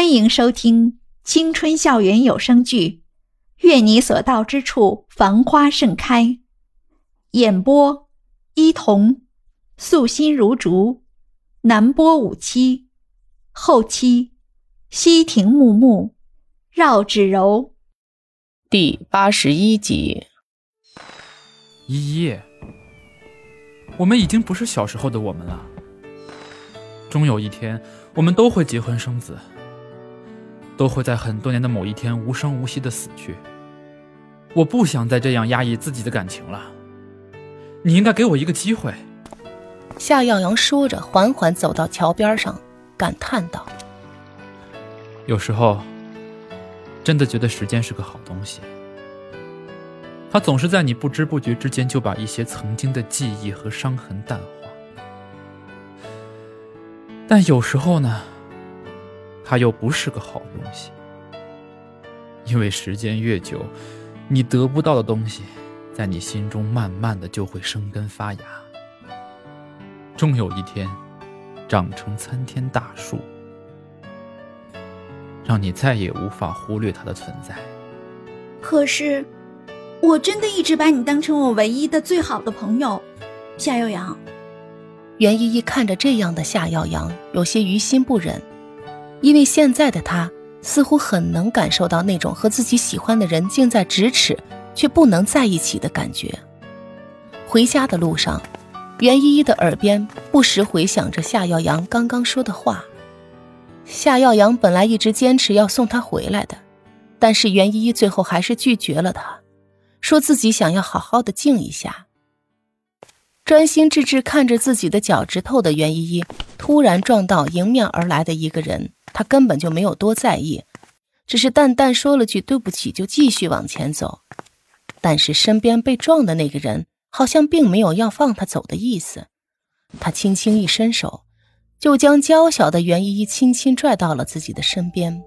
欢迎收听青春校园有声剧《愿你所到之处繁花盛开》，演播：伊童，素心如竹，南波五七，后期：西亭木木，绕指柔。第八十一集。依依，我们已经不是小时候的我们了，终有一天，我们都会结婚生子。都会在很多年的某一天无声无息的死去。我不想再这样压抑自己的感情了。你应该给我一个机会。夏耀阳说着，缓缓走到桥边上，感叹道：“有时候，真的觉得时间是个好东西。它总是在你不知不觉之间就把一些曾经的记忆和伤痕淡化。但有时候呢？”它又不是个好东西，因为时间越久，你得不到的东西，在你心中慢慢的就会生根发芽，终有一天，长成参天大树，让你再也无法忽略它的存在。可是，我真的一直把你当成我唯一的、最好的朋友，夏耀阳。袁依依看着这样的夏耀阳，有些于心不忍。因为现在的他似乎很能感受到那种和自己喜欢的人近在咫尺却不能在一起的感觉。回家的路上，袁依依的耳边不时回响着夏耀阳刚刚说的话。夏耀阳本来一直坚持要送她回来的，但是袁依依最后还是拒绝了他，说自己想要好好的静一下。专心致志看着自己的脚趾头的袁依依，突然撞到迎面而来的一个人。他根本就没有多在意，只是淡淡说了句“对不起”，就继续往前走。但是身边被撞的那个人好像并没有要放他走的意思，他轻轻一伸手，就将娇小的袁依依轻轻拽到了自己的身边。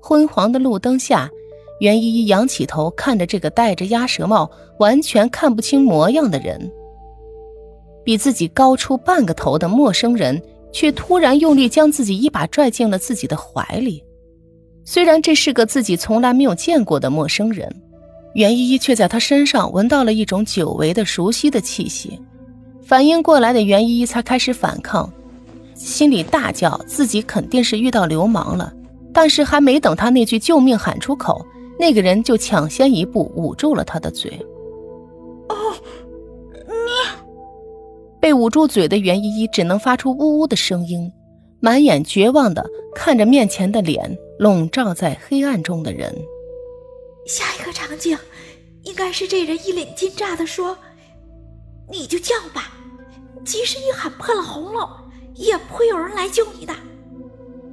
昏黄的路灯下，袁依依仰起头看着这个戴着鸭舌帽、完全看不清模样的人，比自己高出半个头的陌生人。却突然用力将自己一把拽进了自己的怀里。虽然这是个自己从来没有见过的陌生人，袁依依却在他身上闻到了一种久违的熟悉的气息。反应过来的袁依依才开始反抗，心里大叫自己肯定是遇到流氓了。但是还没等他那句救命喊出口，那个人就抢先一步捂住了他的嘴。被捂住嘴的袁依依只能发出呜呜的声音，满眼绝望的看着面前的脸，笼罩在黑暗中的人。下一个场景，应该是这人一脸惊诧的说：“你就叫吧，即使你喊破了喉咙，也不会有人来救你的。”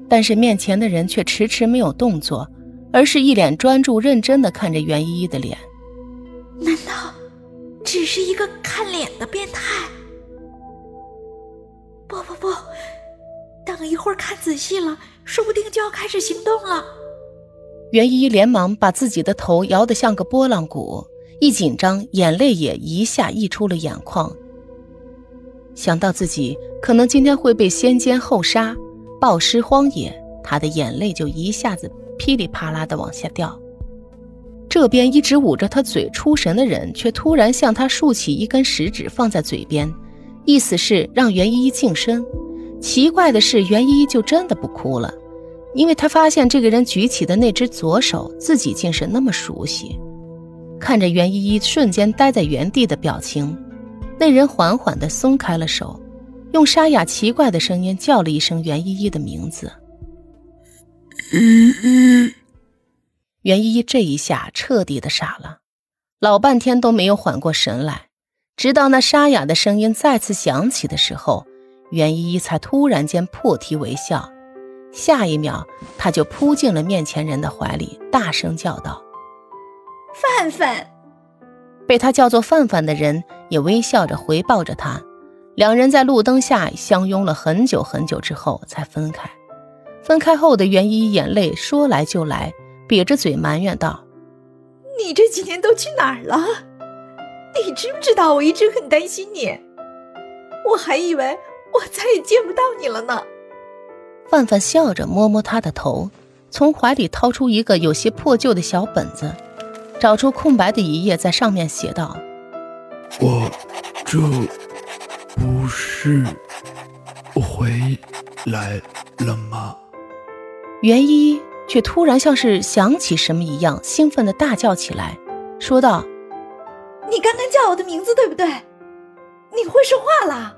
但是面前的人却迟迟没有动作，而是一脸专注认真的看着袁依依的脸。难道只是一个看脸的变态？等一会儿看仔细了，说不定就要开始行动了。袁依依连忙把自己的头摇得像个拨浪鼓，一紧张，眼泪也一下溢出了眼眶。想到自己可能今天会被先奸后杀，暴尸荒野，她的眼泪就一下子噼里啪啦的往下掉。这边一直捂着她嘴出神的人，却突然向她竖起一根食指，放在嘴边。意思是让袁依依净身。奇怪的是，袁依依就真的不哭了，因为她发现这个人举起的那只左手，自己竟是那么熟悉。看着袁依依瞬间呆在原地的表情，那人缓缓地松开了手，用沙哑奇怪的声音叫了一声袁依依的名字。袁依依这一下彻底的傻了，老半天都没有缓过神来。直到那沙哑的声音再次响起的时候，袁依依才突然间破涕为笑。下一秒，她就扑进了面前人的怀里，大声叫道：“范范！”被她叫做范范的人也微笑着回抱着她。两人在路灯下相拥了很久很久之后才分开。分开后的袁依依眼泪说来就来，瘪着嘴埋怨道：“你这几年都去哪儿了？”你知不知道我一直很担心你？我还以为我再也见不到你了呢。范范笑着摸摸他的头，从怀里掏出一个有些破旧的小本子，找出空白的一页，在上面写道：“我这不是回来了吗？”袁依依却突然像是想起什么一样，兴奋的大叫起来，说道：“你刚刚叫我的名字，对不对？你会说话了？”